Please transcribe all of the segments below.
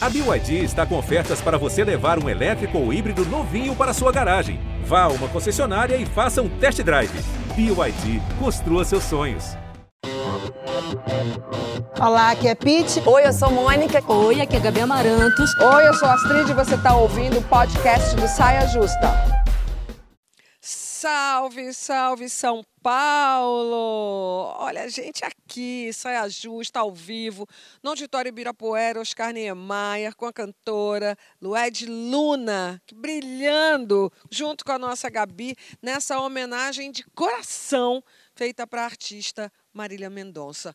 A BYD está com ofertas para você levar um elétrico ou híbrido novinho para sua garagem. Vá a uma concessionária e faça um test drive. BYD, construa seus sonhos. Olá, aqui é Pete. Oi, eu sou Mônica. Oi, aqui é Gabi Amarantos. Oi, eu sou Astrid e você está ouvindo o podcast do Saia Justa. Salve, salve São Paulo! Olha, a gente aqui, Saia Justa, ao vivo, no Auditório Ibirapuera, Oscar Niemeyer, com a cantora Lued Luna, brilhando junto com a nossa Gabi, nessa homenagem de coração feita para a artista Marília Mendonça.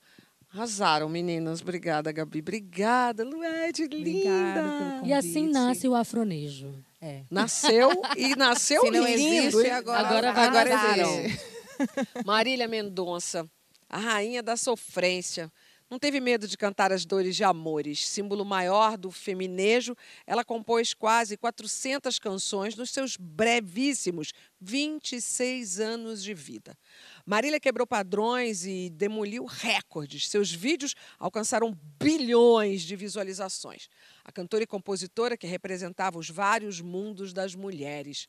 Arrasaram, meninas. Obrigada, Gabi. Obrigada, Lued, linda. E assim nasce o afronejo. É. Nasceu e nasceu Se não lindo. existe, agora- Agora vai agora nascer. existe. Marília Mendonça, a rainha da sofrência. Não teve medo de cantar as dores de amores. Símbolo maior do feminejo, ela compôs quase 400 canções nos seus brevíssimos 26 anos de vida. Marília quebrou padrões e demoliu recordes. Seus vídeos alcançaram bilhões de visualizações. A cantora e compositora que representava os vários mundos das mulheres.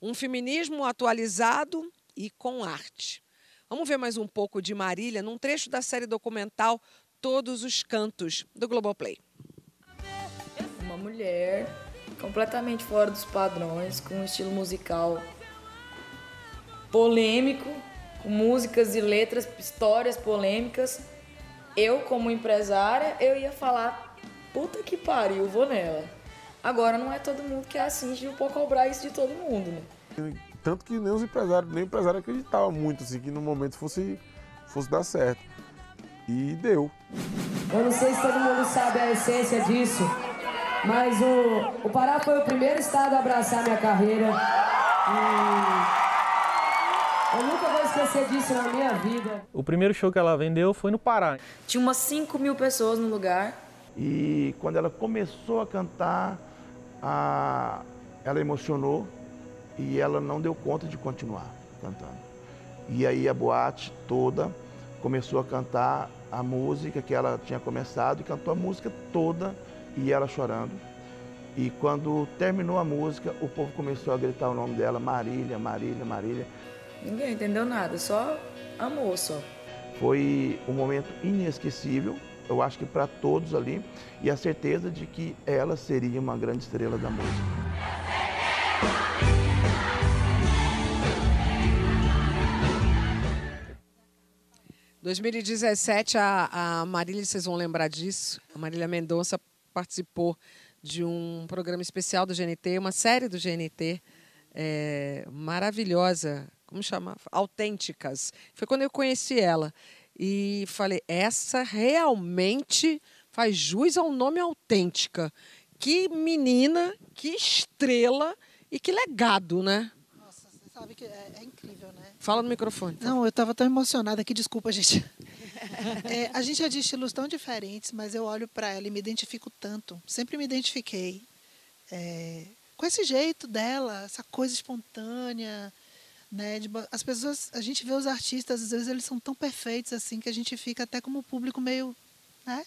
Um feminismo atualizado e com arte. Vamos ver mais um pouco de Marília num trecho da série documental Todos os Cantos, do Globoplay. Uma mulher completamente fora dos padrões, com um estilo musical polêmico, músicas e letras, histórias polêmicas. Eu, como empresária, eu ia falar, puta que pariu, vou nela. Agora não é todo mundo que é assim, de eu vou cobrar isso de todo mundo, né? Tanto que nem os empresários, nem o empresário acreditava muito assim, que no momento fosse, fosse dar certo. E deu. Eu não sei se todo mundo sabe a essência disso, mas o, o Pará foi o primeiro estado a abraçar minha carreira. E eu nunca vou esquecer disso na minha vida. O primeiro show que ela vendeu foi no Pará. Tinha umas 5 mil pessoas no lugar. E quando ela começou a cantar, a- ela emocionou e ela não deu conta de continuar cantando. E aí a boate toda começou a cantar a música que ela tinha começado e cantou a música toda e ela chorando. E quando terminou a música, o povo começou a gritar o nome dela, Marília, Marília, Marília. Ninguém entendeu nada, só amor só. Foi um momento inesquecível, eu acho que para todos ali, e a certeza de que ela seria uma grande estrela da música. 2017, a, a Marília, vocês vão lembrar disso, a Marília Mendonça participou de um programa especial do GNT, uma série do GNT é, maravilhosa, como chama? Autênticas. Foi quando eu conheci ela e falei, essa realmente faz jus ao nome autêntica. Que menina, que estrela e que legado, né? Nossa, você sabe que é, é incrível, né? Fala no microfone. Não, eu estava tão emocionada aqui, desculpa, gente. É, a gente é de estilos tão diferentes, mas eu olho para ela e me identifico tanto. Sempre me identifiquei é, com esse jeito dela, essa coisa espontânea, né? de as pessoas, a gente vê os artistas, às vezes eles são tão perfeitos assim que a gente fica até como público meio, né?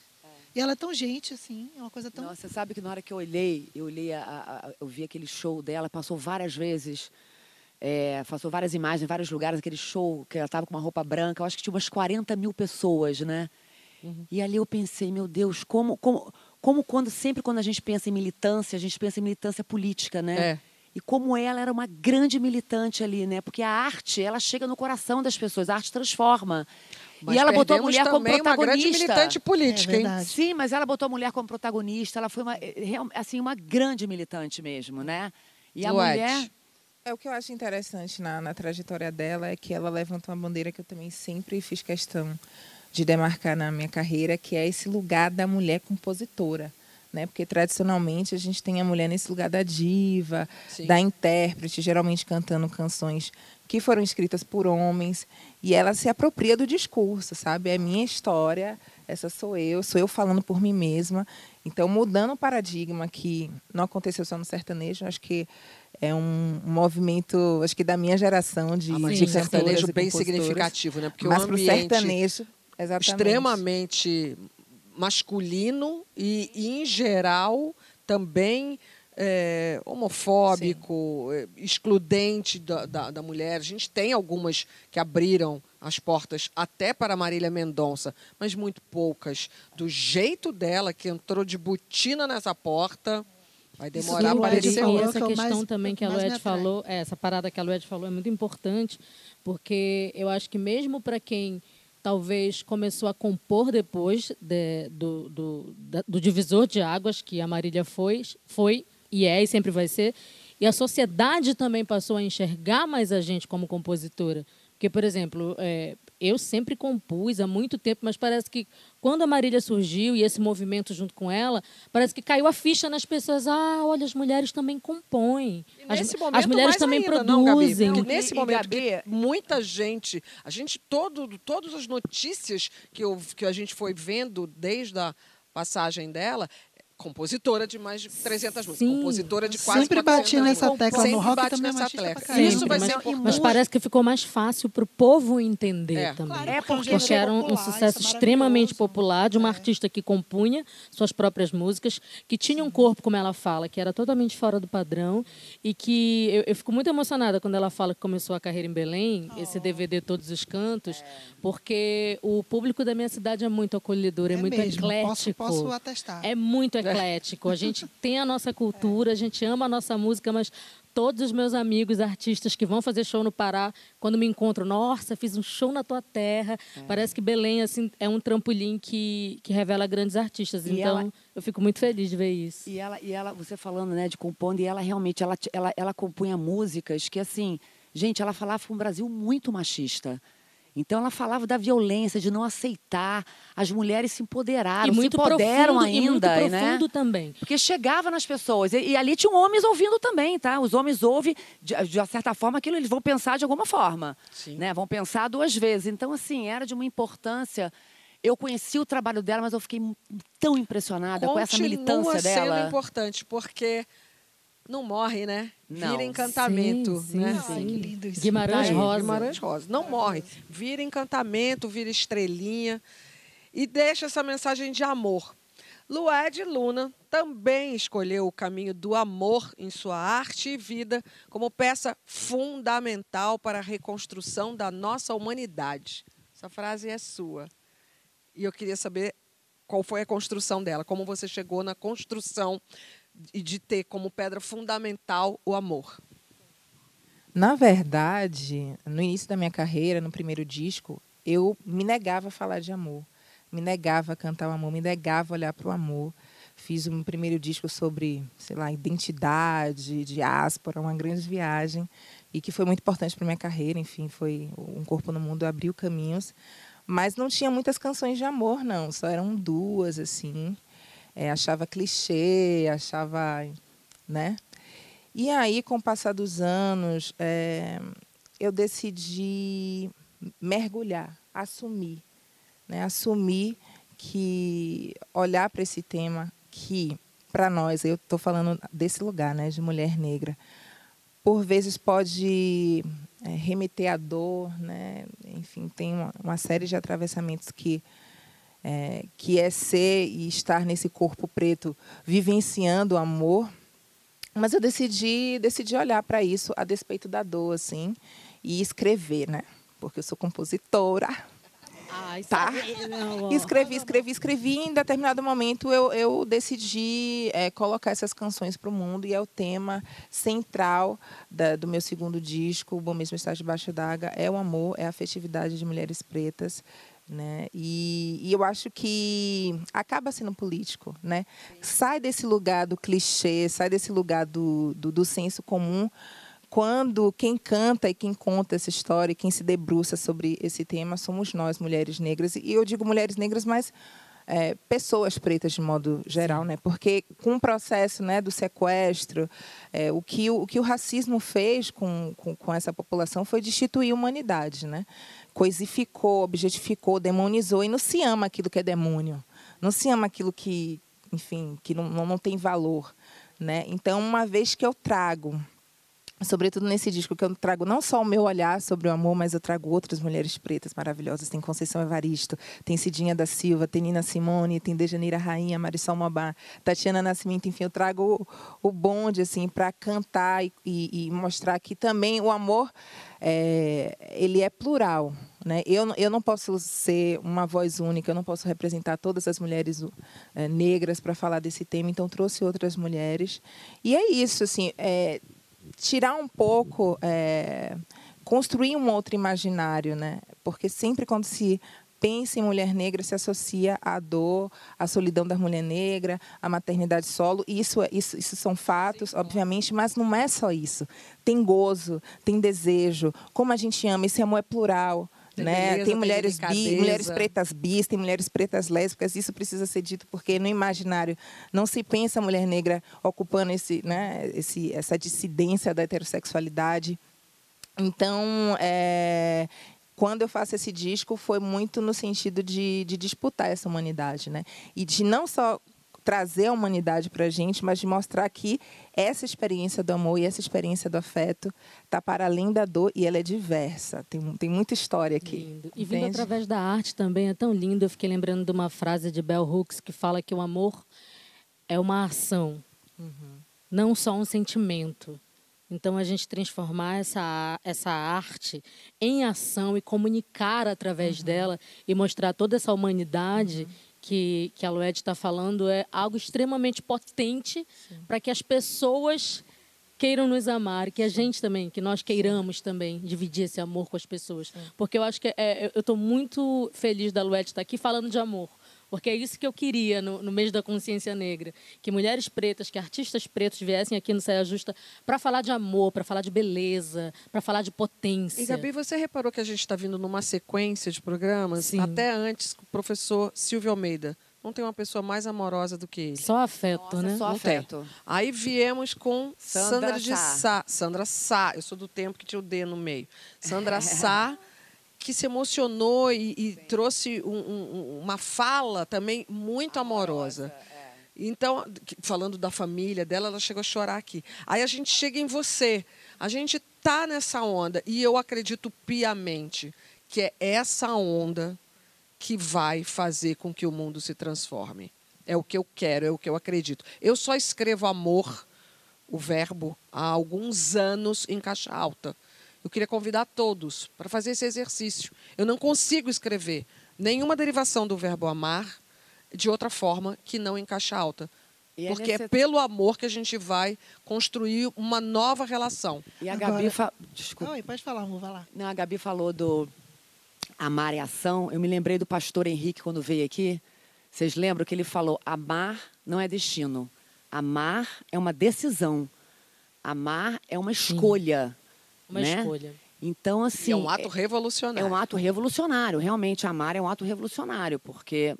E ela é tão gente assim, é uma coisa tão Nossa, você sabe que na hora que eu olhei, eu olhei, a, a- a- eu vi aquele show dela, passou várias vezes, é, passou várias imagens, em vários lugares, aquele show que ela estava com uma roupa branca, eu acho que tinha umas 40 mil pessoas, né? E ali eu pensei, meu Deus, como, como, como quando sempre quando a gente pensa em militância, a gente pensa em militância política, né? É. E como ela era uma grande militante ali, né? Porque a arte, ela chega no coração das pessoas, a arte transforma. Mas e ela botou a mulher como também uma grande protagonista. militante política, É hein? Sim, mas ela botou a mulher como protagonista. Ela foi uma, eh, assim, uma grande militante mesmo, né? E a Lued. mulher. É o que eu acho interessante na, na trajetória dela é que ela levanta uma bandeira que eu também sempre fiz questão de demarcar na minha carreira, que é esse lugar da mulher compositora. Né? Porque tradicionalmente a gente tem a mulher nesse lugar da diva, Sim. da intérprete, geralmente cantando canções que foram escritas por homens, e ela se apropria do discurso, sabe? É minha história, essa sou eu, sou eu falando por mim mesma. Então, mudando o paradigma que não aconteceu só no sertanejo, acho que é um movimento, acho que da minha geração de, Ah, de sertanejo bem significativo, né? Porque mas o ambiente sertanejo, exatamente. extremamente masculino e, e, em geral, também é, homofóbico, é, excludente da, da, da, mulher. A gente tem algumas que abriram as portas até para Marília Mendonça, mas muito poucas. Do jeito dela, que entrou de botina nessa porta. Vai demorar para aparecer E essa questão mais, também que a Lued falou, é, essa parada que a Lued falou é muito importante, porque eu acho que mesmo para quem talvez começou a compor depois de, do, do, do, divisor de águas que a Marília foi, foi e é e sempre vai ser, e a sociedade também passou a enxergar mais a gente como compositora. Porque, por exemplo, é, eu sempre compus há muito tempo, mas parece que quando a Marília surgiu e esse movimento junto com ela, parece que caiu a ficha nas pessoas. Ah, olha, as mulheres também compõem. As, momento, as, mulheres também ainda, produzem. Não, nesse e, momento, e, muita gente, a gente, todo, todas as notícias que, eu, que a gente foi vendo desde a passagem dela, compositora de mais de 300 músicas, Sim. compositora de quase Sempre bati nessa tecla no rock também nessa tecla. Isso vai mas, ser importante. Mas parece que ficou mais fácil para o povo entender é. também. Claro, é porque, porque era um, popular, sucesso é extremamente popular de uma é. artista que compunha suas próprias músicas, que tinha um corpo, como ela fala, que era totalmente fora do padrão e que eu, eu fico muito emocionada quando ela fala que começou a carreira em Belém, oh. esse DVD Todos os Cantos, é. porque o público da minha cidade é muito acolhedor, é, muito mesmo. eclético. Posso, posso atestar. É muito eclético eclético. A gente tem a nossa cultura, a gente ama a nossa música, mas todos os meus amigos artistas que vão fazer show no Pará, quando me encontram, nossa, fiz um show na tua terra. É. Parece que Belém assim é um trampolim que, que revela grandes artistas. E então, ela, eu fico muito feliz de ver isso. E ela, e ela você falando, né, de compondo, e ela realmente ela, ela, ela compunha músicas que assim, gente, ela falava um Brasil muito machista. Então ela falava da violência, de não aceitar. As mulheres se empoderaram, e muito se empoderam profundo, ainda, e muito né? profundo né? também. Porque chegava nas pessoas. E, e, ali tinham homens ouvindo também, tá? Os homens ouvem, de, de certa forma, aquilo eles vão pensar de alguma forma. Sim. Né? Vão pensar duas vezes. Então, assim, era de uma importância. Eu conheci o trabalho dela, mas eu fiquei tão impressionada Continua com essa militância dela. Continua sendo importante, porque não morre, né? Não. Vira encantamento. Sim, né? sim, sim. que lindo isso. Guimarães tá Rosa. Guimarães Rosa. Não morre. Vira encantamento, vira estrelinha. E deixa essa mensagem de amor. Lued Luna também escolheu o caminho do amor em sua arte e vida como peça fundamental para a reconstrução da nossa humanidade. Essa frase é sua. E eu queria saber qual foi a construção dela, como você chegou na construção e de ter como pedra fundamental o amor? Na verdade, no início da minha carreira, no primeiro disco, eu me negava a falar de amor, me negava a cantar o amor, me negava a olhar para o amor. Fiz um primeiro disco sobre, sei lá, identidade, diáspora, uma grande viagem e que foi muito importante para minha carreira. Enfim, foi um corpo no mundo abriu caminhos, mas não tinha muitas canções de amor, não. Só eram duas assim é, achava clichê, achava, né? E aí, com o passar dos anos, é, eu decidi mergulhar, assumir, né? Assumir que olhar para esse tema que para nós, eu estou falando desse lugar, né, de mulher negra, por vezes pode é, remeter à dor, né? Enfim, tem uma, uma série de atravessamentos que é, que é ser e estar nesse corpo preto vivenciando o amor. Mas eu decidi, decidi olhar para isso a despeito da dor, assim, e escrever, né? Porque eu sou compositora. Ai, tá? Não, escrevi, escrevi, escrevi. E em determinado momento eu, eu decidi é, colocar essas canções para o mundo e é o tema central da, do meu segundo disco, O Bom Mesmo Estar Debaixo d'Água. É o amor, é a afetividade de mulheres pretas. Né? E, e, eu acho que acaba sendo político, né? Sai desse lugar do clichê, sai desse lugar do, do, do, senso comum, quando quem canta e quem conta essa história, quem se debruça sobre esse tema, somos nós, mulheres negras. E eu digo mulheres negras, mas é, pessoas pretas de modo geral, né? Porque com o processo né, do sequestro, é, o, que, o, o que o racismo fez com, com, com essa população foi destituir a humanidade, né? Coisificou, objetificou, demonizou e não se ama aquilo que é demônio. Não se ama aquilo que, enfim, que não, não, tem valor. Né? Então, uma vez que eu trago sobretudo nesse disco que eu trago não só o meu olhar sobre o amor, mas eu trago outras mulheres pretas maravilhosas. Tem Conceição Evaristo, tem Cidinha da Silva, tem Nina Simone, tem Dejaneira Rainha, Marisol Mobá, Tatiana Nascimento, enfim, eu trago o, bonde assim para cantar e, e, mostrar que também o amor é, ele é plural. Né? Eu, eu não posso ser uma voz única, eu não posso representar todas as mulheres é, negras para falar desse tema, então trouxe outras mulheres. E é isso, assim, é, tirar um pouco, é, construir um outro imaginário, né? Porque sempre quando se pensa em mulher negra se associa à dor, à solidão da mulher negra, à maternidade solo. Isso, é, isso, isso são fatos, obviamente, mas não é só isso. Tem gozo, tem desejo, como a gente ama, esse amor é plural. Tem, né? beleza, tem mulheres bi, mulheres pretas bis, tem mulheres pretas lésbicas. Isso precisa ser dito porque no imaginário não se pensa a mulher negra ocupando esse, né, esse, essa dissidência da heterossexualidade. Então, é, quando eu faço esse disco, foi muito no sentido de, de disputar essa humanidade, né? E de não só trazer a humanidade para a gente, mas de mostrar que essa experiência do amor e essa experiência do afeto está para além da dor e ela é diversa. Tem, tem muita história aqui. Lindo. E vindo através da arte também é tão lindo. Eu fiquei lembrando de uma frase de Bell Hooks que fala que o amor é uma ação, uhum. não só um sentimento. Então, a gente transformar essa, essa arte em ação e comunicar através uhum. dela e mostrar toda essa humanidade uhum que, que a Lued está falando é algo extremamente potente para que as pessoas queiram nos amar, que a gente também, que nós queiramos também dividir esse amor com as pessoas. Porque eu acho que é, eu estou muito feliz da Lued estar aqui falando de amor. Porque é isso que eu queria no, no mês da consciência negra. Que mulheres pretas, que artistas pretos viessem aqui no Saia Justa para falar de amor, para falar de beleza, para falar de potência. E Gabi, você reparou que a gente está vindo numa sequência de programas, Sim. até antes, com o professor Silvio Almeida. Não tem uma pessoa mais amorosa do que ele. Só afeto, Nossa, né? Só afeto. Tem. Aí viemos com Sandra, Sandra de Sá. Sá. Sandra Sá. Eu sou do tempo que tinha o D no meio. Sandra Sá que se emocionou e, e trouxe um, um, uma fala também muito amorosa. É. Então, falando da família dela, ela chegou a chorar aqui. Aí a gente chega em você. A gente está nessa onda. E eu acredito piamente que é essa onda que vai fazer com que o mundo se transforme. É o que eu quero, é o que eu acredito. Eu só escrevo amor, o verbo, há alguns anos em caixa alta. Eu queria convidar todos para fazer esse exercício. Eu não consigo escrever nenhuma derivação do verbo amar de outra forma que não em caixa alta. É porque nesse... é pelo amor que a gente vai construir uma nova relação. E a Gabi Agora... fa... Desculpa. Não, pode falar, vou falar. Não, a Gabi falou do amar e ação. Eu me lembrei do pastor Henrique quando veio aqui. Vocês lembram que ele falou: amar não é destino. Amar é uma decisão. Amar é uma escolha. Sim. Uma né? escolha. Então, assim. E é um ato revolucionário. É um ato revolucionário. Realmente, amar é um ato revolucionário, porque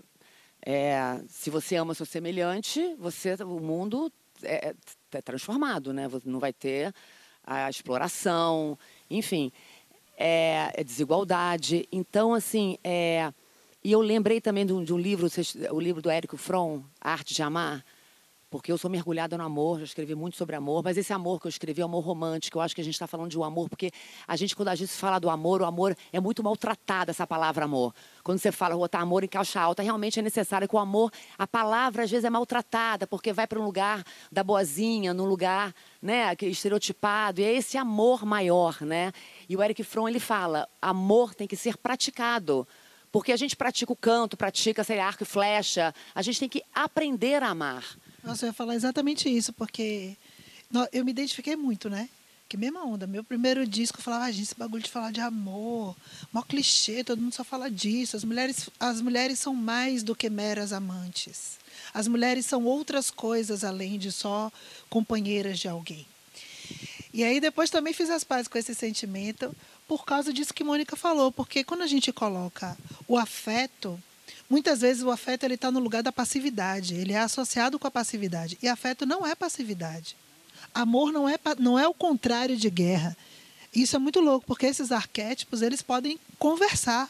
é, se você ama seu semelhante, você, o mundo é, é transformado, né? Não vai ter a exploração, enfim, é, é desigualdade. Então, assim, é, e eu lembrei também de um, de um livro, o livro do Érico Fromm, Arte de Amar porque eu sou mergulhada no amor, já escrevi muito sobre amor, mas esse amor que eu escrevi é amor romântico. Eu acho que a gente está falando de um amor, porque a gente, quando a gente fala do amor, o amor é muito maltratada, essa palavra amor. Quando você fala botar amor em caixa alta, realmente é necessário que o amor, a palavra às vezes é maltratada, porque vai para um lugar da boazinha, num lugar né, estereotipado, e é esse amor maior, né? E o Eric Fromm, ele fala, amor tem que ser praticado. Porque a gente pratica o canto, pratica, sei lá, arco e flecha, a gente tem que aprender a amar. Nossa, eu ia falar exatamente isso, porque eu me identifiquei muito, né? Que mesma onda. Meu primeiro disco eu falava, ah, gente, esse bagulho de falar de amor, mó clichê, todo mundo só fala disso. As mulheres, as mulheres são mais do que meras amantes. As mulheres são outras coisas além de só companheiras de alguém. E aí depois também fiz as pazes com esse sentimento por causa disso que Mônica falou, porque quando a gente coloca o afeto Muitas vezes o afeto ele está no lugar da passividade, ele é associado com a passividade. E afeto não é passividade. Amor não é, não é o contrário de guerra. Isso é muito louco, porque esses arquétipos eles podem conversar.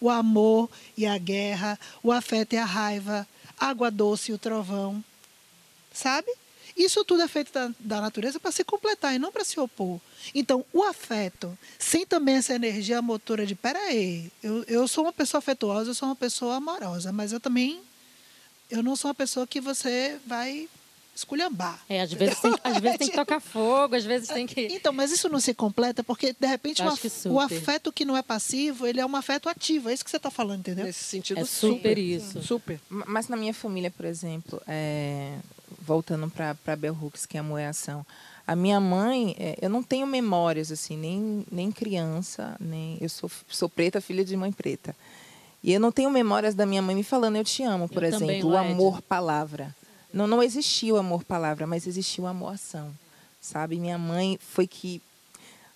O amor e a guerra, o afeto e a raiva, água doce e o trovão. Sabe? Isso tudo é feito da, da natureza para se completar e não para se opor. Então, o afeto, sem também essa energia motora de, peraí, eu, eu sou uma pessoa afetuosa, eu sou uma pessoa amorosa, mas eu também, eu não sou uma pessoa que você vai esculhambar. É, às vezes, tem, às vezes tem que tocar fogo, às vezes tem que... Então, mas isso não se completa porque, de repente, o, af o, afeto que não é passivo, ele é um afeto ativo. É isso que você está falando, entendeu? Nesse sentido, é super, super isso. Super. Mas na minha família, por exemplo, é... voltando para Bell Hooks, que é a moeação, a minha mãe, é, eu não tenho memórias, assim, nem, nem criança, nem... Eu sou, sou preta, filha de mãe preta. E eu não tenho memórias da minha mãe me falando eu te amo, por eu exemplo, também, o amor palavra. Não, não existia o amor palavra, mas existia o amor ação, sabe? Minha mãe foi que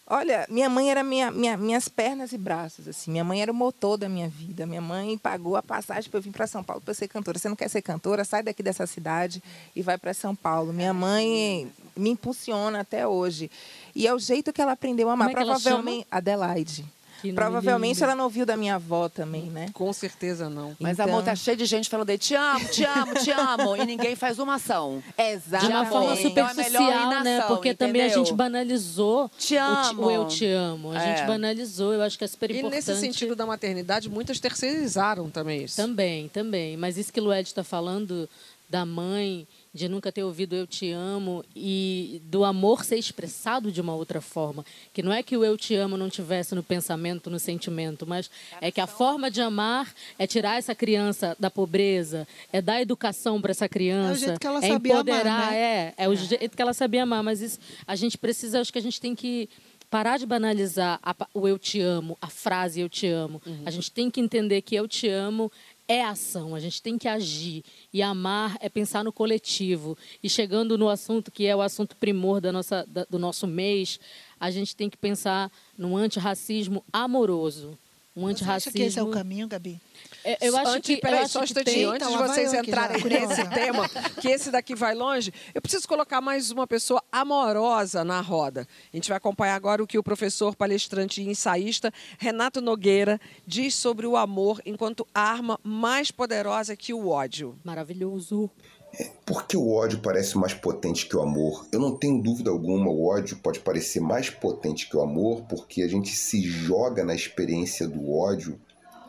Olha, minha mãe era minha, minha, minhas pernas e braços, assim. Minha mãe era o motor da minha vida. Minha mãe pagou a passagem para eu vir para São Paulo para ser cantora. Você não quer ser cantora? Sai daqui dessa cidade e vai para São Paulo. Minha mãe me impulsiona até hoje. E é o jeito que ela aprendeu a amar. Como é Provavelmente Adelaide. Que Provavelmente lindo. ela não ouviu da minha avó também, né? Com certeza não. Mas então... amor, tá cheio de gente falando te amo, te amo, te amo. e ninguém faz uma ação. Exato. De uma forma superficial, então é né? Porque entendeu? também a gente banalizou te amo. o, eu te amo. A é. gente banalizou, eu acho que é super importante. E nesse sentido da maternidade, muitas terceirizaram também isso. Também, também. Mas isso que o Lued está falando da mãe de nunca ter ouvido eu te amo e do amor ser expressado de uma outra forma, que não é que o eu te amo não tivesse no pensamento, no sentimento, mas é que a forma de amar é tirar essa criança da pobreza, é dar educação para essa criança, é, é empoderar, amar, né? é, é o jeito que ela sabia amar, mas isso a gente precisa, acho que a gente tem que parar de banalizar a, o eu te amo, a frase eu te amo. Uhum. A gente tem que entender que eu te amo é ação, a gente tem que agir. E amar é pensar no coletivo. E chegando no assunto que é o assunto primor da nossa, da, do nosso mês, a gente tem que pensar no antirracismo amoroso. Um antirracismo. Você acha que esse é o caminho, Gabi? É, eu acho antes, que. Peraí, eu acho só um instantinho. Antes de vocês entrarem nesse tema, que esse daqui vai longe, eu preciso colocar mais uma pessoa amorosa na roda. A gente vai acompanhar agora o que o professor, palestrante e ensaísta Renato Nogueira diz sobre o amor enquanto arma mais poderosa que o ódio. Maravilhoso. É, por que o ódio parece mais potente que o amor? Eu não tenho dúvida alguma, o ódio pode parecer mais potente que o amor porque a gente se joga na experiência do ódio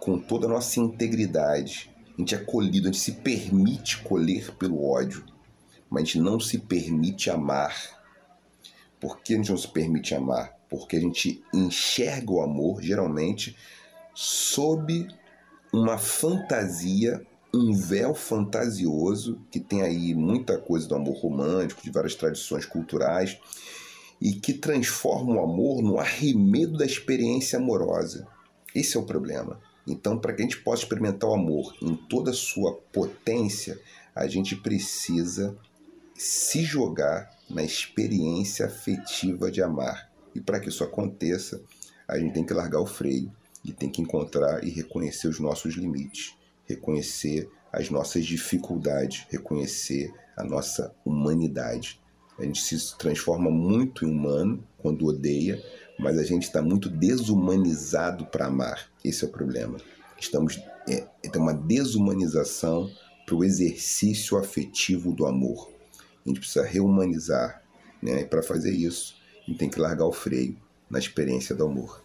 com toda a nossa integridade. A gente é colhido, a gente se permite colher pelo ódio, mas a gente não se permite amar. Por que a gente não se permite amar? Porque a gente enxerga o amor, geralmente, sob uma fantasia, um véu fantasioso, que tem aí muita coisa do amor romântico, de várias tradições culturais, e que transforma o amor no arremedo da experiência amorosa. Esse é o problema. Então, para que a gente possa experimentar o amor em toda a sua potência, a gente precisa se jogar na experiência afetiva de amar. E para que isso aconteça, a gente tem que largar o freio e tem que encontrar e reconhecer os nossos limites, reconhecer as nossas dificuldades, reconhecer a nossa humanidade. A gente se transforma muito em humano quando odeia, mas a gente está muito desumanizado para amar. Esse é o problema. Estamos é, tem uma desumanização para o exercício afetivo do amor. A gente precisa reumanizar, né? E para fazer isso, a gente tem que largar o freio na experiência do amor.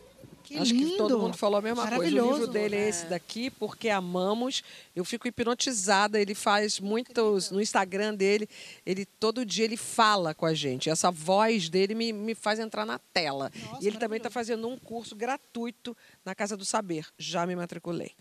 Que Acho lindo. que todo mundo falou a mesma coisa. O livro dele é esse daqui, Porque Amamos. Eu fico hipnotizada. Ele faz muitos. No Instagram dele, ele todo dia ele fala com a gente. Essa voz dele me, me faz entrar na tela. Nossa, e ele também está fazendo um curso gratuito na Casa do Saber. Já me matriculei.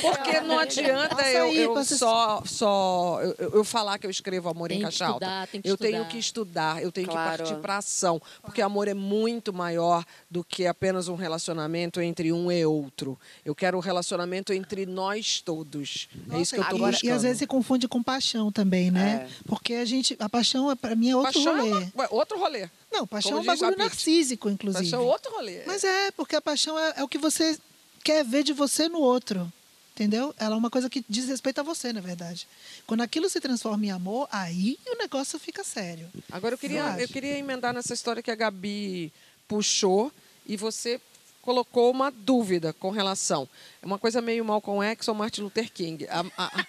Porque não adianta eu, eu só, só eu, eu, falar que eu escrevo amor tem em caixa alta. eu estudar. tenho que estudar, eu tenho claro. que partir para ação. Porque amor é muito maior do que apenas um relacionamento entre um e outro. Eu quero um relacionamento entre nós todos. Nossa, é isso que eu estou buscando. E às vezes se confunde com paixão também, né? É. Porque a gente. A paixão, para mim, é outro paixão rolê. É uma, outro rolê. Não, paixão Como é um bagulho narcísico, inclusive. Paixão é outro rolê. Mas é, porque a paixão é, é o que você quer ver de você no outro. Entendeu? Ela é uma coisa que diz respeito a você, na verdade. Quando aquilo se transforma em amor, aí o negócio fica sério. Agora eu queria, eu, queria emendar nessa história que a Gabi puxou e você colocou uma dúvida com relação. É uma coisa meio Malcolm X ou Martin Luther King. A, a,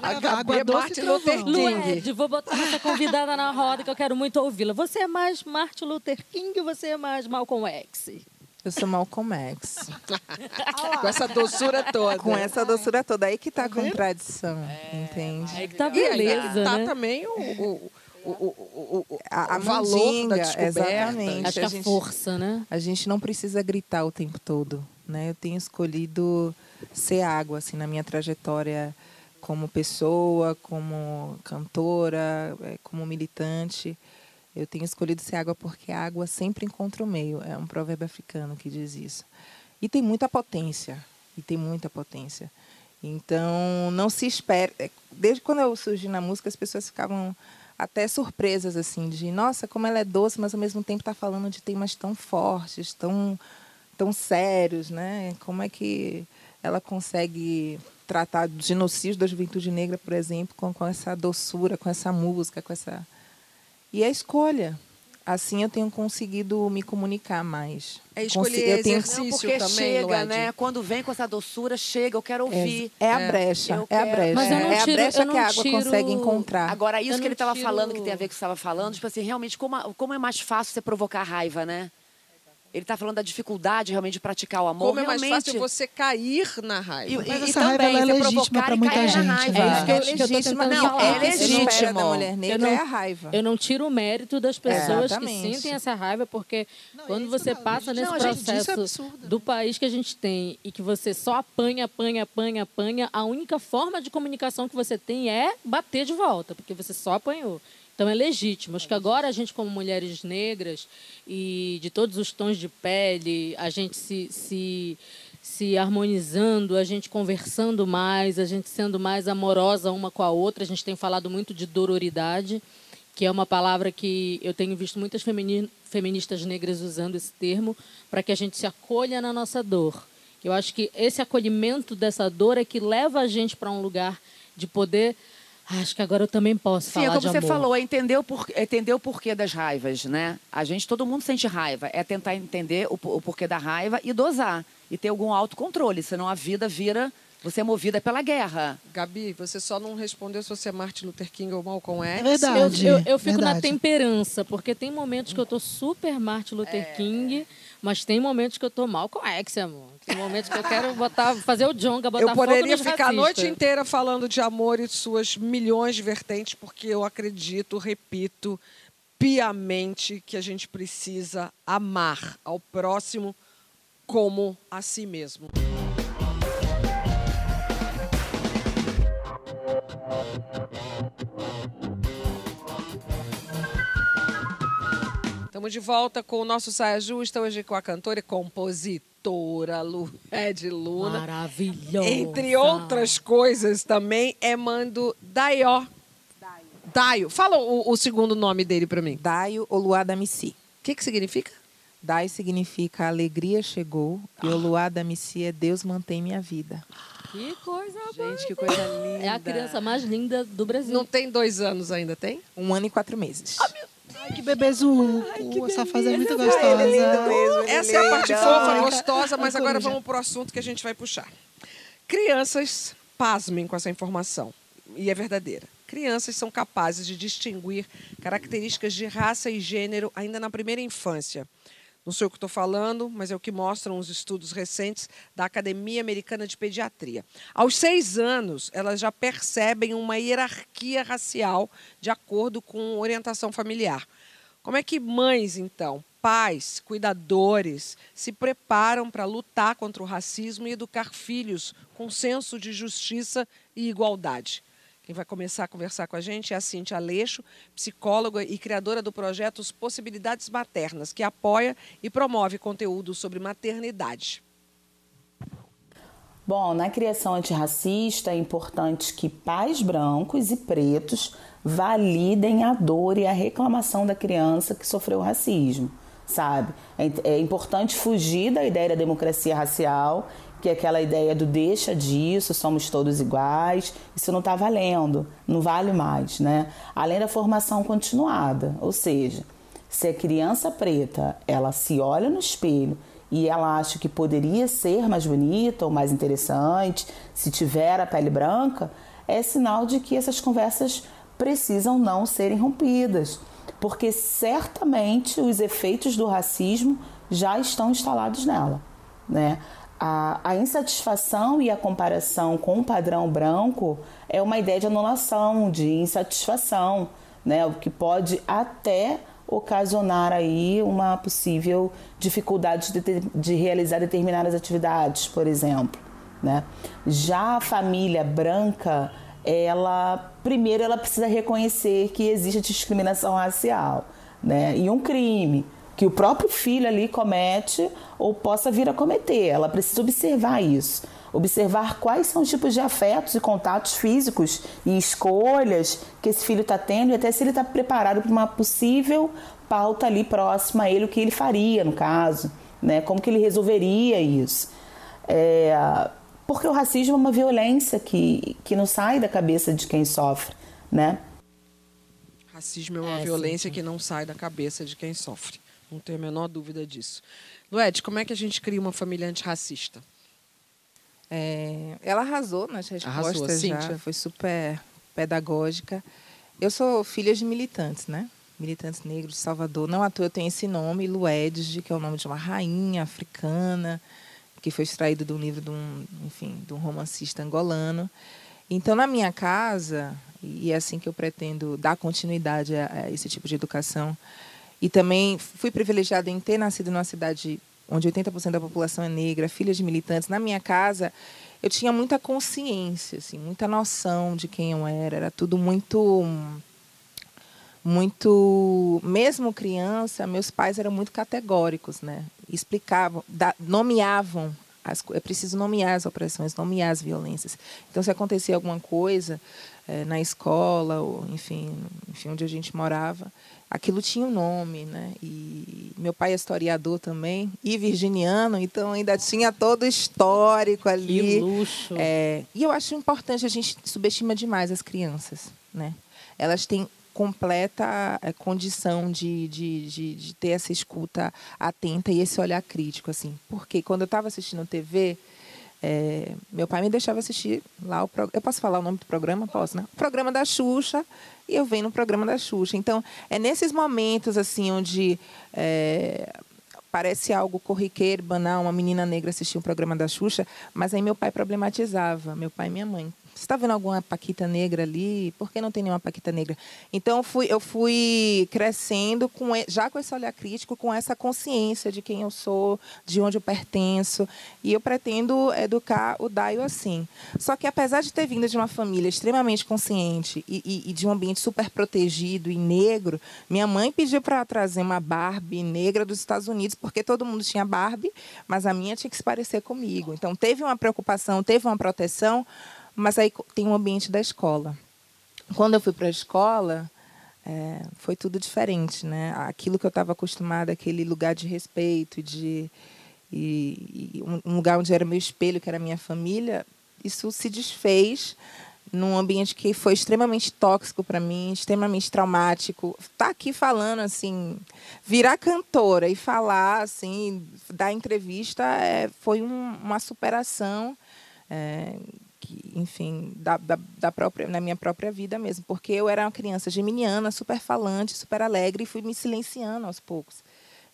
a, a Gabi é Martin Luther King. Lued, vou botar essa convidada na roda que eu quero muito ouvi-la. Você é mais Martin Luther King ou você é mais Malcolm X? Eu sou Malcolm X. com essa doçura toda. Com essa doçura toda. Aí que tá a contradição, entende? Aí que tá beleza, tá né? também o, o, o, o, o, a, a valor da descoberta. Exatamente. Acho que a força, né? A gente não precisa gritar o tempo todo, né? Eu tenho escolhido ser água, assim, na minha trajetória como pessoa, como cantora, eh, como militante. Eu tenho escolhido ser água porque a água sempre encontra o meio. É um provérbio africano que diz isso. E tem muita potência. E tem muita potência. Então, não se espera. é, Desde quando eu surgi na música, as pessoas ficavam até surpresas, assim, de nossa, como ela é doce, mas ao mesmo tempo está falando de temas tão fortes, tão, tão sérios, né? Como é que ela consegue tratar do genocídio da juventude negra, por exemplo, com, com essa doçura, com essa música, com essa. E a escolha. Assim eu tenho conseguido me comunicar mais. É Consi- escolher eu tenho- exercício Não, porque também, chega, Lued. né? Quando vem com essa doçura, chega, eu quero ouvir. É, é a brecha, eu é a brecha. Mas eu não é a tiro- brecha eu não que a água tiro- consegue encontrar. Agora, isso que ele estava tiro- falando, que tem a ver com o que você estava falando, tipo assim, realmente, como, a- como é mais fácil você provocar raiva, né? Ele está falando da dificuldade realmente de praticar o amor. Como é mais realmente. fácil você cair na raiva. E, Mas e essa raiva, também, ela é legítima e muita cair gente, na raiva. É isso que É que legítima, não, falar. é que legítimo. da mulher Eu negra não- é a raiva. Eu não tiro o mérito das pessoas que Exatamente. sentem essa raiva, porque quando isso você não, passa nesse não, é processo absurdo, do país que a gente tem e que você só apanha, apanha, apanha, apanha, a única forma de comunicação que você tem é bater de volta, porque você só apanhou. Então é legítimo. Acho que agora a gente, como mulheres negras e de todos os tons de pele, a gente se, se, se harmonizando, a gente conversando mais, a gente sendo mais amorosa uma com a outra. A gente tem falado muito de dororidade, que é uma palavra que eu tenho visto muitas femini- feministas negras usando esse termo para que a gente se acolha na nossa dor. Eu acho que esse acolhimento dessa dor é que leva a gente para um lugar de poder. "Ah, Acho que agora eu também posso Sim, falar é como de você amor. falou, é entender, o por, é entender o porquê das raivas, né? A gente, todo mundo sente raiva. É tentar entender o, o porquê da raiva e dosar. E ter algum autocontrole, senão a vida vira... Você é movida pela guerra. Gabi, você só não respondeu se você é Martin Luther King ou Malcolm X. É verdade. Eu, eu, eu fico na verdade. temperança, porque tem momentos que eu tô super Martin Luther É. King, mas tem momentos que eu tô mal com X, amor. Tem momentos que eu quero botar, fazer o Jonga, botar Eu poderia ficar a noite inteira falando de amor e de suas milhões de vertentes, porque eu acredito, repito, piamente que a gente precisa amar ao próximo como a si mesmo. Estamos de volta com o nosso Saia Justa, hoje com a cantora e compositora Lued Luna. Maravilhosa. Entre outras coisas também, é mando Daió. Daio. Fala o, o segundo nome dele para mim. Daio Oluada Missi. O que, que significa? Dai significa alegria chegou e Oluada Missi é Deus mantém minha vida. Que coisa Gente, que coisa linda. É a criança mais linda do Brasil. Não tem dois anos ainda, tem? Um ano e quatro meses. Ai, que bebezuco. Essa fase é muito Ele é gostosa. lindo mesmo. ele Essa é a parte fofa, gostosa, mas Ai, agora vamos para o assunto que a gente vai puxar. Crianças, pasmem com essa informação, e é verdadeira. Crianças são capazes de distinguir características de raça e gênero ainda na primeira infância. Não sei o que estou falando, mas é o que mostram os estudos recentes da Academia Americana de Pediatria. Aos seis anos, elas já percebem uma hierarquia racial de acordo com orientação familiar. Como é que mães, então, pais, cuidadores, se preparam para lutar contra o racismo e educar filhos com senso de justiça e igualdade? Quem vai começar a conversar com a gente é a Cintia Aleixo, psicóloga e criadora do projeto Os Possibilidades Maternas, que apoia e promove conteúdo sobre maternidade. Bom, na criação antirracista é importante que pais brancos e pretos validem a dor e a reclamação da criança que sofreu racismo, sabe? É, é importante fugir da ideia da democracia racial, que é aquela ideia do deixa disso, somos todos iguais, isso não está valendo, não vale mais, né? Além da formação continuada, ou seja, se a criança preta ela se olha no espelho e ela acha que poderia ser mais bonita ou mais interessante se tiver a pele branca, é sinal de que essas conversas precisam não serem rompidas, porque certamente os efeitos do racismo já estão instalados nela, né? A, a, insatisfação e a comparação com o padrão branco é uma ideia de anulação, de insatisfação, né? o que pode até ocasionar aí uma possível dificuldade de, de realizar determinadas atividades, por exemplo. Né? Já a família branca, ela primeiro ela precisa reconhecer que existe discriminação racial né? e um crime que o próprio filho ali comete ou possa vir a cometer. Ela precisa observar isso. Observar quais são os tipos de afetos e contatos físicos e escolhas que esse filho está tendo e até se ele está preparado para uma possível pauta ali próxima a ele, o que ele faria no caso, né? como que ele resolveria isso. É, porque o racismo é uma violência que, que não sai da cabeça de quem sofre, né? Racismo é uma é, violência sim. que não sai da cabeça de quem sofre. Não tenho a menor dúvida disso. Lued, como é que a gente cria uma família antirracista? É, ela arrasou nas respostas arrasou, já, foi super pedagógica. Eu sou filha de militantes, né? Militantes negros de Salvador. Não à toa eu tenho esse nome, Luedge, que é o nome de uma rainha africana, que foi extraído de um livro de um, enfim, de um romancista angolano. Então, na minha casa, e é assim que eu pretendo dar continuidade a, a esse tipo de educação, e também fui privilegiada em ter nascido numa cidade onde 80% da população é negra, filha de militantes. Na minha casa, eu tinha muita consciência, assim, muita noção de quem eu era. Era tudo muito muito mesmo criança meus pais eram muito categóricos né explicavam nomeavam as, é preciso nomear as opressões nomear as violências então se acontecia alguma coisa é, na escola ou enfim enfim onde a gente morava aquilo tinha um nome, né? E meu pai é historiador também e virginiano, então ainda tinha todo o histórico ali. Que luxo. É, e eu acho importante a gente subestima demais as crianças, né? Elas têm completa condição de, de, de, de, ter essa escuta atenta e esse olhar crítico, assim. Porque quando eu estava assistindo TV, é, meu pai me deixava assistir lá o programa. Eu posso falar o nome do programa? Posso, né? Programa da Xuxa, e eu venho no programa da Xuxa. Então, é nesses momentos, assim, onde é, parece algo corriqueiro, banal, uma menina negra assistir um programa da Xuxa, mas aí meu pai problematizava, meu pai e minha mãe. Você está vendo alguma paquita negra ali? Por que não tem nenhuma paquita negra? Então eu fui, eu fui crescendo com, já com esse olhar crítico, com essa consciência de quem eu sou, de onde eu pertenço. E eu pretendo educar o Daio assim. Só que apesar de ter vindo de uma família extremamente consciente e, e, e de um ambiente super protegido e negro, minha mãe pediu para trazer uma Barbie negra dos Estados Unidos, porque todo mundo tinha Barbie, mas a minha tinha que se parecer comigo. Então teve uma preocupação, teve uma proteção mas aí tem o ambiente da escola. Quando eu fui para a escola, é, foi tudo diferente, né? Aquilo que eu estava acostumada, aquele lugar de respeito, de e, e um lugar onde era meu espelho, que era minha família, isso se desfez num ambiente que foi extremamente tóxico para mim, extremamente traumático. Tá aqui falando assim, virar cantora e falar assim, dar entrevista é, foi um, uma superação é, que, enfim, da, da, da, própria, na minha própria vida mesmo, porque eu era uma criança geminiana, super falante, super alegre e fui me silenciando aos poucos.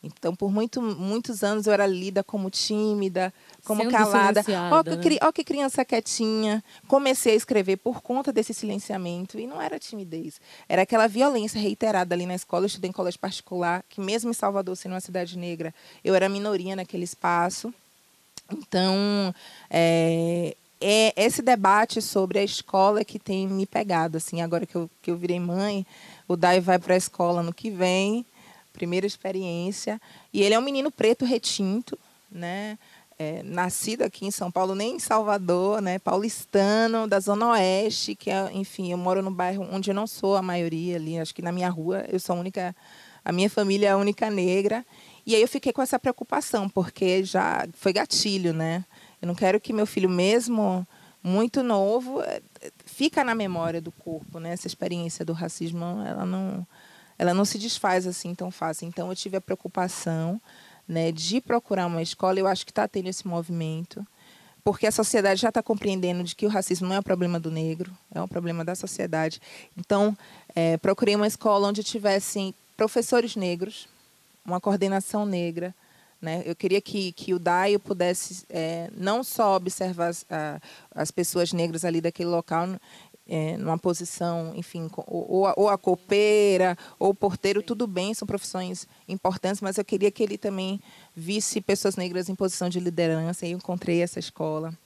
Então, por muito, muitos anos eu era lida como tímida, como Sendo calada. Olha que, né? que criança quietinha. Comecei a escrever por conta desse silenciamento. E não era timidez. Era aquela violência reiterada ali na escola. Eu estudei em colégio particular, que mesmo em Salvador, sendo uma cidade negra, eu era minoria naquele espaço. Então, é, é esse debate sobre a escola que tem me pegado. Assim, agora que eu, que eu virei mãe, o Dai vai para a escola no que vem, primeira experiência. E ele é um menino preto retinto, né? É, nascido aqui em São Paulo, nem em Salvador, né? paulistano, da Zona Oeste, que é, enfim, eu moro no bairro onde eu não sou a maioria ali, acho que na minha rua eu sou a única, a minha família é a única negra. E aí eu fiquei com essa preocupação, porque já foi gatilho, né? Eu não quero que meu filho, mesmo muito novo, eh, fica na memória do corpo, né? Essa experiência do racismo, ela não, ela não se desfaz assim tão fácil. Então, eu tive a preocupação né, de procurar uma escola. Eu acho que está tendo esse movimento, porque a sociedade já está compreendendo de que o racismo não é um problema do negro, é um problema da sociedade. Então, é, procurei uma escola onde tivessem professores negros, uma coordenação negra. Né? Eu queria que, que o DAIO pudesse é, não só observar as, a, as pessoas negras ali daquele local, é, numa posição, enfim, ou, ou, a copeira, ou o porteiro, tudo bem, são profissões importantes, mas eu queria que ele também visse pessoas negras em posição de liderança, e eu encontrei essa escola.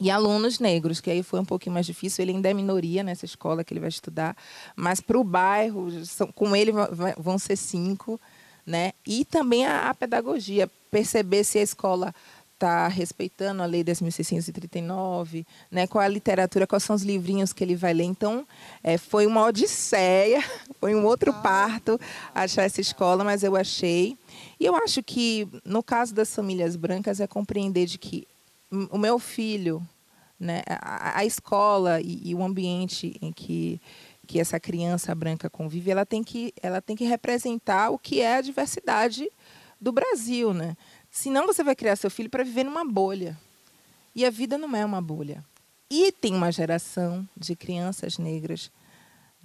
E alunos negros, que aí foi um pouquinho mais difícil, ele ainda é minoria nessa escola que ele vai estudar, mas para o bairro, são, com ele vão ser cinco, né? E também a, a pedagogia, perceber se a escola está respeitando a Lei 10.639, né? qual é a literatura, quais são os livrinhos que ele vai ler. Então, é, foi uma odisseia, foi um outro parto achar essa escola, mas eu achei. E eu acho que, no caso das famílias brancas, é compreender de que o meu filho, né, a, a escola e, e o ambiente em que que essa criança branca convive, ela tem que, ela tem que representar o que é a diversidade do Brasil, né? Senão você vai criar seu filho para viver numa bolha. E a vida não é uma bolha. E tem uma geração de crianças negras,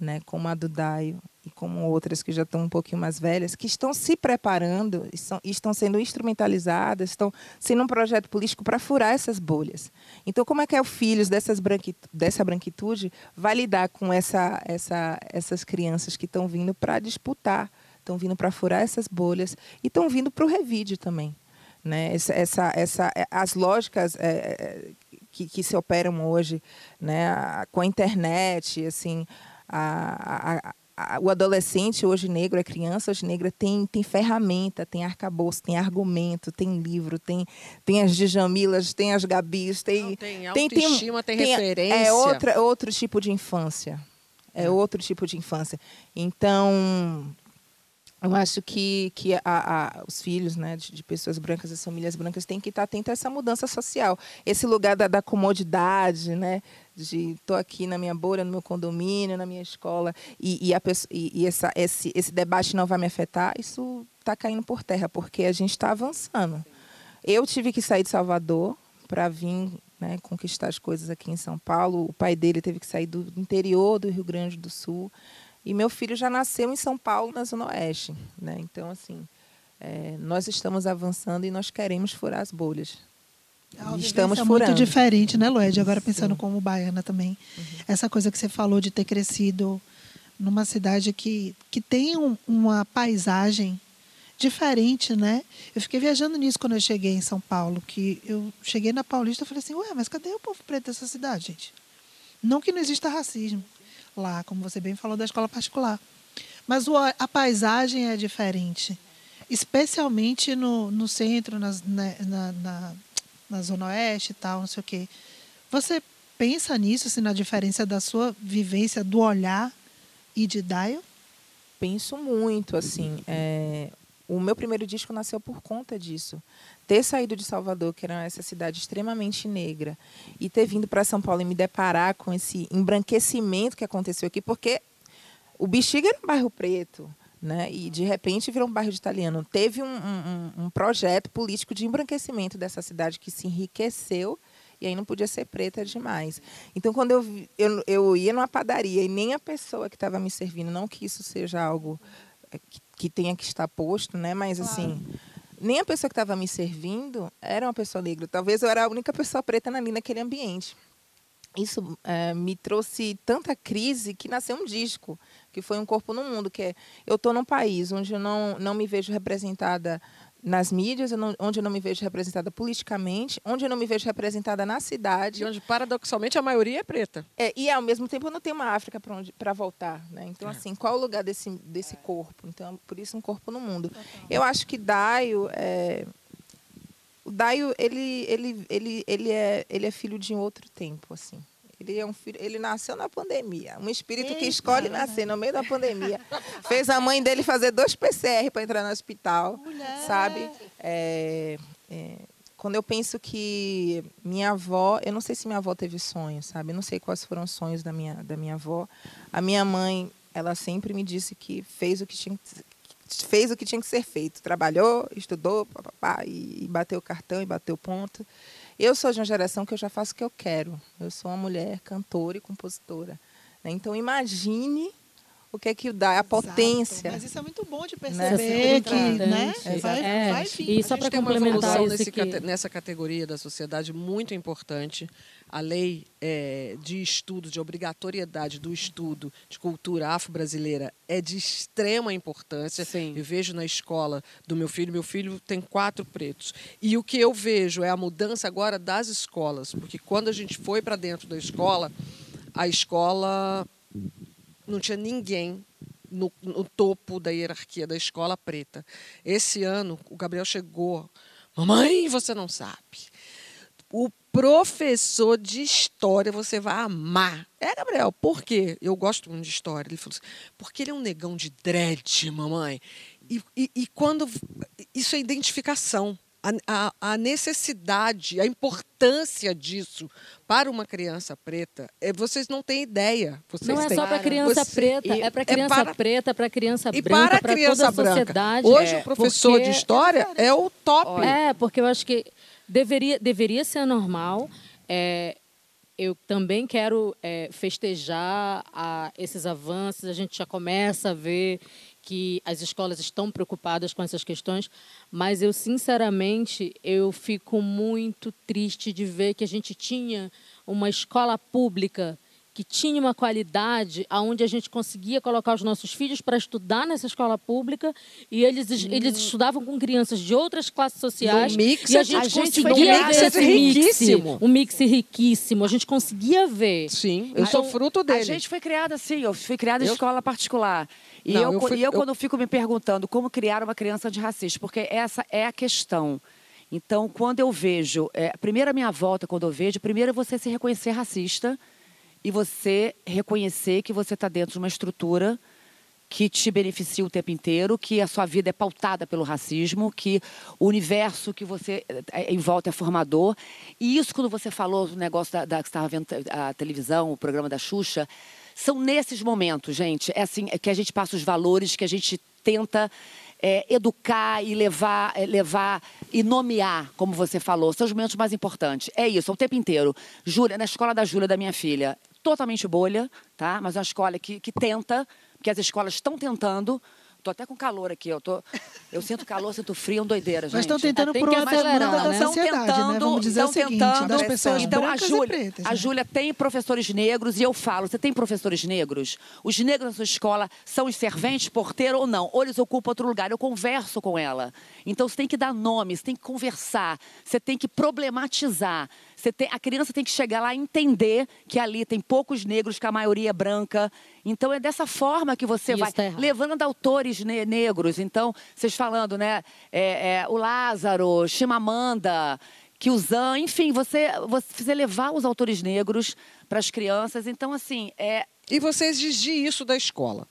né, como a do Daio como outras que já estão um pouquinho mais velhas, que estão se preparando, estão, estão sendo instrumentalizadas, estão sendo um projeto político para furar essas bolhas. Então, como é que é o filho dessas branquitude, dessa branquitude vai lidar com essa, essa, essas crianças que estão vindo para disputar, estão vindo para furar essas bolhas e estão vindo para o revide também? Né? Essa, essa, essa, é, as lógicas é, é, que, que se operam hoje né? com a internet, assim, a, a, a, o adolescente hoje negro, a criança hoje negra tem, tem ferramenta, tem arcabouço, tem argumento, tem livro, tem, tem as Djamilas, tem as Gabis, tem, Não, tem autoestima, tem, tem, tem referência. É outra, outro tipo de infância. É, é outro tipo de infância. Então, eu acho que, que a, a, os filhos né, de, de, pessoas brancas, as famílias brancas, têm que estar atentos a essa mudança social. Esse lugar da, da comodidade, né, de estou aqui na minha bolha, no meu condomínio, na minha escola, e, e, a, e, e essa, esse, esse debate não vai me afetar, isso está caindo por terra, porque a gente está avançando. Eu tive que sair de Salvador para vir né, conquistar as coisas aqui em São Paulo. O pai dele teve que sair do interior do Rio Grande do Sul. E meu filho já nasceu em São Paulo, na Zona Oeste. Né? Então, assim, é, nós estamos avançando e nós queremos furar as bolhas. É estamos furando. muito diferente, né, Lued? Agora pensando Sim. como baiana também. Uhum. Essa coisa que você falou de ter crescido numa cidade que, que tem um, uma paisagem diferente, né? Eu fiquei viajando nisso quando eu cheguei em São Paulo, que eu cheguei na Paulista e falei assim, ué, mas cadê o povo preto dessa cidade, gente? Não que não exista racismo, lá, como você bem falou da escola particular. Mas o, a paisagem é diferente, especialmente no, no centro, nas, né, na, na, na Zona Oeste e tal, não sei o quê. Você pensa nisso, assim, na diferença da sua vivência, do olhar e de Daio? Penso muito, assim. É, o meu primeiro disco nasceu por conta disso. Ter saído de Salvador, que era essa cidade extremamente negra, e ter vindo para São Paulo e me deparar com esse embranquecimento que aconteceu aqui, porque o Bexiga era um bairro preto, né? e de repente virou um bairro de italiano. Teve um, um, um projeto político de embranquecimento dessa cidade que se enriqueceu e aí não podia ser preta demais. Então, quando eu, eu, eu ia numa padaria e nem a pessoa que estava me servindo, não que isso seja algo é, que que tenha que estar posto, né? Mas claro. assim, nem a pessoa que estava me servindo era uma pessoa negra. Talvez eu era a única pessoa preta ali naquele ambiente. Isso é, me trouxe tanta crise que nasceu um disco, que foi um corpo no mundo, que é eu estou num país onde eu não, não me vejo representada nas mídias, eu não, onde eu não me vejo representada politicamente, onde eu não me vejo representada na cidade. E onde, paradoxalmente, a maioria é preta. É, e, ao mesmo tempo, eu não tenho uma África para voltar. Né? Então, é. assim, qual o lugar desse, desse corpo? Então, por isso, um corpo no mundo. Eu acho que Daio... É, o Daio, ele, ele, ele, ele, é, ele é filho de um outro tempo, assim. Ele é um filho, ele nasceu na pandemia. Um espírito Eita, que escolhe nascer no meio da pandemia. Fez a mãe dele fazer dois PCR para entrar no hospital, Mulher. sabe? É, é, quando eu penso que minha avó, eu não sei se minha avó teve sonhos, sabe? Eu não sei quais foram os sonhos da minha da minha avó. A minha mãe, ela sempre me disse que fez o que tinha fez o que tinha que ser feito. Trabalhou, estudou, papapá, e, e bateu o cartão e bateu ponto. Eu sou de uma geração que eu já faço o que eu quero. Eu sou uma mulher cantora e compositora. Né? Então imagine o que é que dá, a potência. Mas isso é muito bom de perceber né? que, né? Vai, é. vai vir. E só para complementar isso que... nessa categoria da sociedade muito importante, a lei é, de estudo, de obrigatoriedade do estudo de cultura afro-brasileira é de extrema importância. Sim. Eu vejo na escola do meu filho, meu filho tem quatro pretos. E o que eu vejo é a mudança agora das escolas, porque quando a gente foi para dentro da escola, a escola não tinha ninguém no, no, topo da hierarquia da escola preta. Esse ano, o Gabriel chegou. Mamãe, você não sabe. O professor de história você vai amar. É, Gabriel, por quê? Eu gosto muito de história. Ele falou assim, porque ele é um negão de dread, mamãe. E, e, e quando. Isso é identificação a, a, necessidade, a importância disso para uma criança preta, é, vocês não têm ideia. Vocês não é têm. só para criança Você, preta, e, é para criança é para, preta, para criança e branca, para criança toda a sociedade. Hoje é, o professor de história é o top. É, porque eu acho que deveria, deveria ser normal. É, eu também quero é, festejar a, esses avanços. A gente já começa a ver que as escolas estão preocupadas com essas questões, mas eu sinceramente eu fico muito triste de ver que a gente tinha uma escola pública que tinha uma qualidade aonde a gente conseguia colocar os nossos filhos para estudar nessa escola pública e eles, hum. eles estudavam com crianças de outras classes sociais mix, e a gente, a gente conseguia ver esse riquíssimo. Mix, um mix riquíssimo. A gente conseguia ver. Sim, eu sou fruto dele. A gente foi criada assim, eu fui criada em eu... escola particular. E Não, eu, eu, fui, e eu, eu, quando fico me perguntando como criar uma criança de racista, porque essa é a questão. Então, quando eu vejo, é, primeiro a minha volta, quando eu vejo, primeiro é você se reconhecer racista, e você reconhecer que você está dentro de uma estrutura que te beneficia o tempo inteiro, que a sua vida é pautada pelo racismo, que o universo que você é, em volta é formador. E isso, quando você falou do negócio da, da que estava vendo a televisão, o programa da Xuxa, são nesses momentos, gente, é assim é que a gente passa os valores, que a gente tenta é, educar e levar, é, levar e nomear, como você falou, são os momentos mais importantes. É isso, é o tempo inteiro. Júlia, na escola da Júlia, da minha filha, totalmente bolha, tá? Mas é uma escola que, que tenta, porque as escolas estão tentando. Tô até com calor aqui, eu, tô, eu sinto calor, sinto frio, é um doideira, gente. Mas estão tentando por uma demanda da sociedade, né? Vamos dizer o seguinte, tentando, das pessoas então, brancas a Júlia, e pretas. A né? Júlia tem professores negros e eu falo, você tem professores negros? Os negros na sua escola são os serventes, porteiro ou não? Ou eles ocupam outro lugar? Eu converso com ela. Então, você tem que dar nome, você tem que conversar, você tem que problematizar. Você tem, a criança tem que chegar lá e entender que ali tem poucos negros, que a maioria é branca. Então é dessa forma que você Isso vai tá levando autores ne negros. Então, vocês falando, né? é, é, o Lázaro, Chimamanda, Kiyuzan, enfim, você, você levar os autores negros para as crianças. Então, assim, é, E você exigir isso da escola.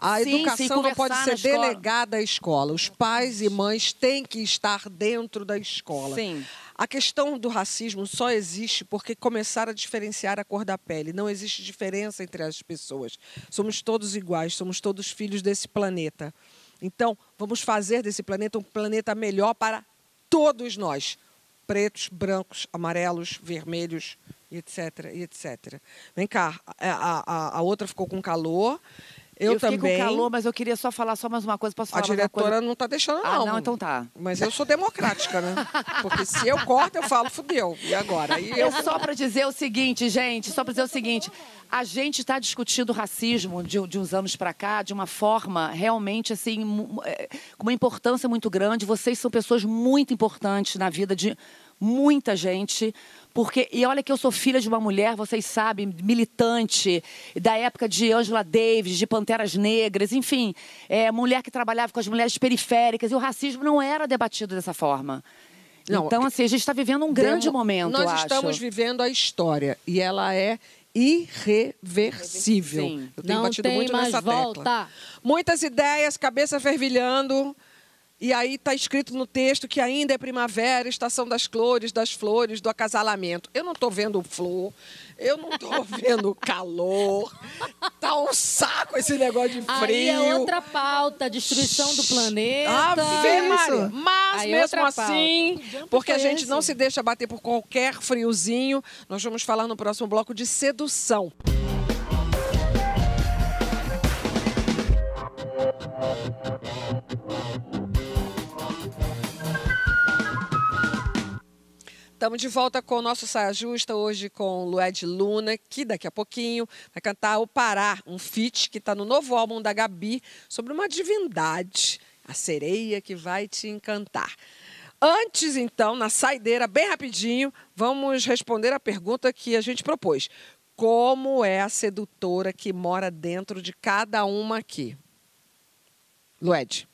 A Sim, sim, educação não pode ser delegada à escola. Os pais e mães têm que estar dentro da escola. Sim. A questão do racismo só existe porque começaram a diferenciar a cor da pele. Não existe diferença entre as pessoas. Somos todos iguais, somos todos filhos desse planeta. Então, vamos fazer desse planeta um planeta melhor para todos nós. Pretos, brancos, amarelos, vermelhos, etc, etc. Vem cá, a, a, a outra ficou com calor. Eu, fiquei também. com calor, mas eu queria só falar só mais uma coisa. Posso falar A diretora coisa? não está deixando, Ah, não. não, então tá. Mas eu sou democrática, né? Porque se eu corto, eu falo, fudeu. E agora? E eu... É só para dizer o seguinte, gente, só para dizer o seguinte, a gente está discutindo racismo de, de uns anos para cá de uma forma realmente assim, é, com uma importância muito grande. Vocês são pessoas muito importantes na vida de muita gente. Porque, e olha que eu sou filha de uma mulher, vocês sabem, militante, da época de Angela Davis, de Panteras Negras, enfim, é, mulher que trabalhava com as mulheres periféricas, e o racismo não era debatido dessa forma. Não, então, assim, a gente está vivendo um grande Demo- momento, Nós acho. estamos vivendo a história e ela é irreversível. Sim. Eu tenho Não batido tem muito mais nessa volta. tecla. Muitas ideias, cabeça fervilhando. E aí está escrito no texto que ainda é primavera, estação das flores, das flores, do acasalamento. Eu não estou vendo flor, eu não estou vendo calor. Tá um saco esse negócio de frio. Aí é outra pauta, destruição do planeta. Ave Maria. Mas Aí mesmo outra assim, porque a gente não se deixa bater por qualquer friozinho, nós vamos falar no próximo bloco de sedução. Estamos de volta com o nosso Saia Justa, hoje com Lued Luna, que daqui a pouquinho vai cantar O Pará, um feat que está no novo álbum da Gabi, sobre uma divindade, a sereia que vai te encantar. Antes, então, na saideira, bem rapidinho, vamos responder a pergunta que a gente propôs. Como é a sedutora que mora dentro de cada uma aqui? Lued.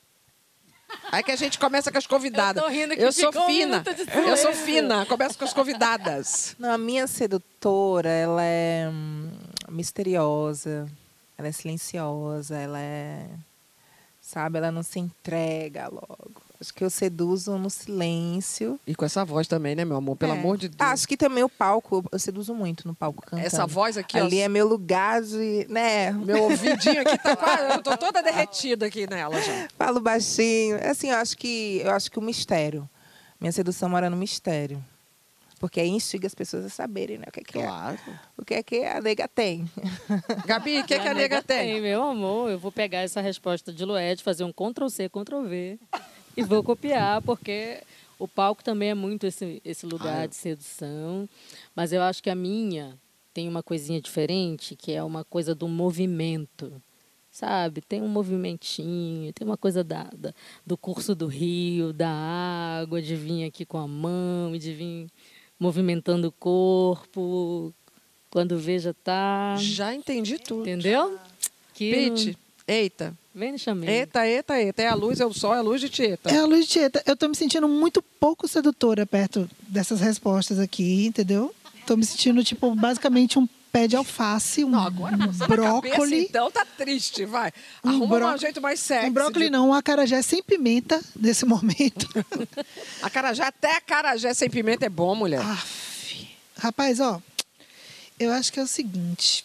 Aí que a gente começa com as convidadas. Eu tô rindo que Eu sou fina. Eu sou fina. Começo com as convidadas. Não, a minha sedutora, ela é hum, misteriosa, ela é silenciosa, ela é. Sabe, ela não se entrega logo. Acho que eu seduzo no silêncio. E com essa voz também, né, meu amor? Pelo É. amor de Deus. Acho que também o palco, eu seduzo muito no palco cantando. Essa voz aqui, ó. Ali é meu lugar de. né? Meu ouvidinho aqui tá quase. Eu tô toda derretida aqui nela já. Falo baixinho. Assim, eu acho que eu acho que o mistério. Minha sedução mora no mistério. Porque aí instiga as pessoas a saberem, né? O que é que, claro. o que, é que a nega tem. Gabi, o que, que a nega tem? Meu amor, eu vou pegar essa resposta de Lued, fazer um Ctrl-C, Ctrl-V e vou copiar, porque o palco também é muito esse, esse lugar Ai. de sedução. Mas eu acho que a minha tem uma coisinha diferente, que é uma coisa do movimento. Sabe? Tem um movimentinho, tem uma coisa da, da- do curso do rio, da água, de vir aqui com a mão, e de vir movimentando o corpo. Quando veja tá. Já entendi tudo. Entendeu? Que Pete, eita. Vem no chamego. Eita, eita, eita. É a luz, é o sol, é a luz de Tieta. É a Luz Tieta. Eu tô me sentindo muito pouco sedutora perto dessas respostas aqui, entendeu? Tô me sentindo, tipo, basicamente um pé de alface, um Cabeça, brócoli. então tá triste, vai. Um Arruma bró- um jeito mais sexy. Um brócoli de- não, um acarajé sem pimenta nesse momento. Acarajé, até acarajé sem pimenta é bom, mulher. Rapaz, ó, eu acho que é o seguinte: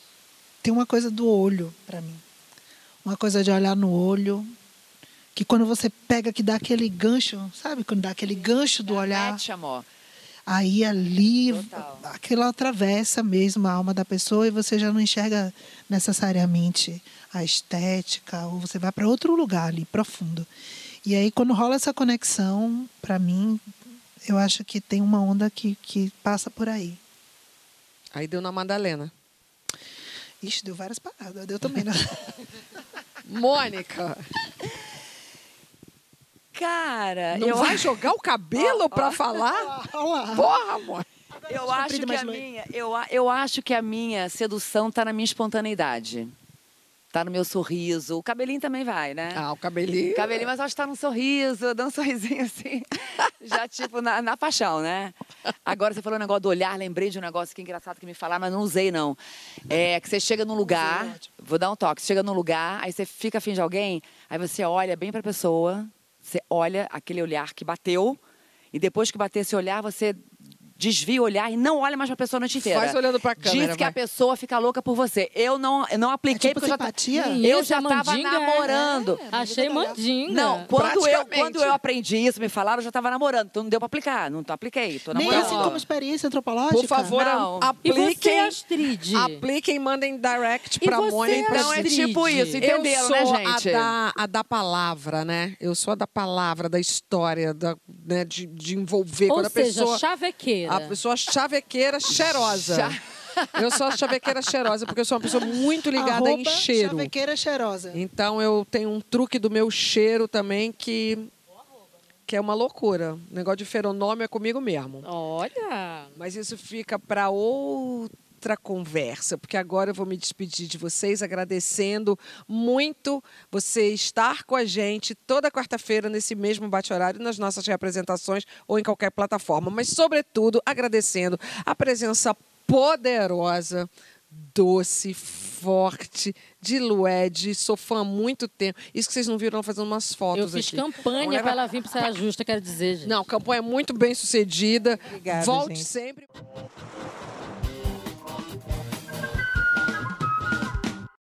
tem uma coisa do olho pra mim. Uma coisa de olhar no olho. Que quando você pega, que dá aquele gancho, sabe? Quando dá aquele gancho do olhar. Mete, amor. Aí ali, aquela atravessa mesmo a alma da pessoa e você já não enxerga necessariamente a estética, ou você vai para outro lugar ali, profundo. E aí, quando rola essa conexão, para mim, eu acho que tem uma onda que, que passa por aí. Aí deu na Madalena. Ixi, deu várias paradas. Deu também, né? Mônica. Cara, Não eu vai acho- jogar o cabelo Ó, pra ó. falar? Porra, amor. Eu acho que a minha, eu, a- eu acho que a minha sedução está na minha espontaneidade. Tá no meu sorriso. O cabelinho também vai, né? Ah, o cabelinho. O cabelinho, mas acho que tá no sorriso, dando um sorrisinho assim. Já, tipo, na, na paixão, né? Agora você falou o negócio do olhar, lembrei de um negócio que é engraçado que me falaram, mas não usei, não. É que você chega num lugar, vou dar um toque, você chega num lugar, aí você fica afim de alguém, aí você olha bem pra pessoa, você olha aquele olhar que bateu, e depois que bater esse olhar, você desvia o olhar e não olha mais pra pessoa a noite inteira. Faz olhando pra câmera, Diz que vai. a pessoa fica louca por você. Eu não, eu não apliquei tipo porque eu já, simpatia? eu Isso, já é tava mandinga, namorando. é. Achei mandinga. Não, quando eu, quando eu aprendi isso, me falaram, eu já estava namorando. Então não deu para aplicar. Não tô- apliquei, tô Nem namorando. assim como experiência antropológica? Por favor, Não. E você, apliquem. Astrid? Apliquem, mandem direct E pra você, Mônica. Então é tipo isso, entenderam, eu né, sou gente? A da, a da palavra, né? Eu sou a da palavra, da história, da, né, de, de envolver. Ou Quando a seja, pessoa, chavequeira. A pessoa chavequeira cheirosa. Eu sou a chavequeira cheirosa, porque eu sou uma pessoa muito ligada em Arroba cheiro. chavequeira cheirosa. Então eu tenho um truque do meu cheiro também que que é uma loucura. O negócio de feronômio é comigo mesmo. Olha. Mas isso fica para outra conversa, porque agora eu vou me despedir de vocês agradecendo muito você estar com a gente toda quarta-feira nesse mesmo bate-horário nas nossas representações ou em qualquer plataforma, mas sobretudo agradecendo a presença poderosa doce, forte, de Lued. Sou fã há muito tempo. Isso que vocês não viram ela fazendo umas fotos Eu fiz aqui. campanha para ela vir para Saia Justa, quero dizer, gente. Não, campanha muito bem sucedida. Obrigada, Volte gente. sempre.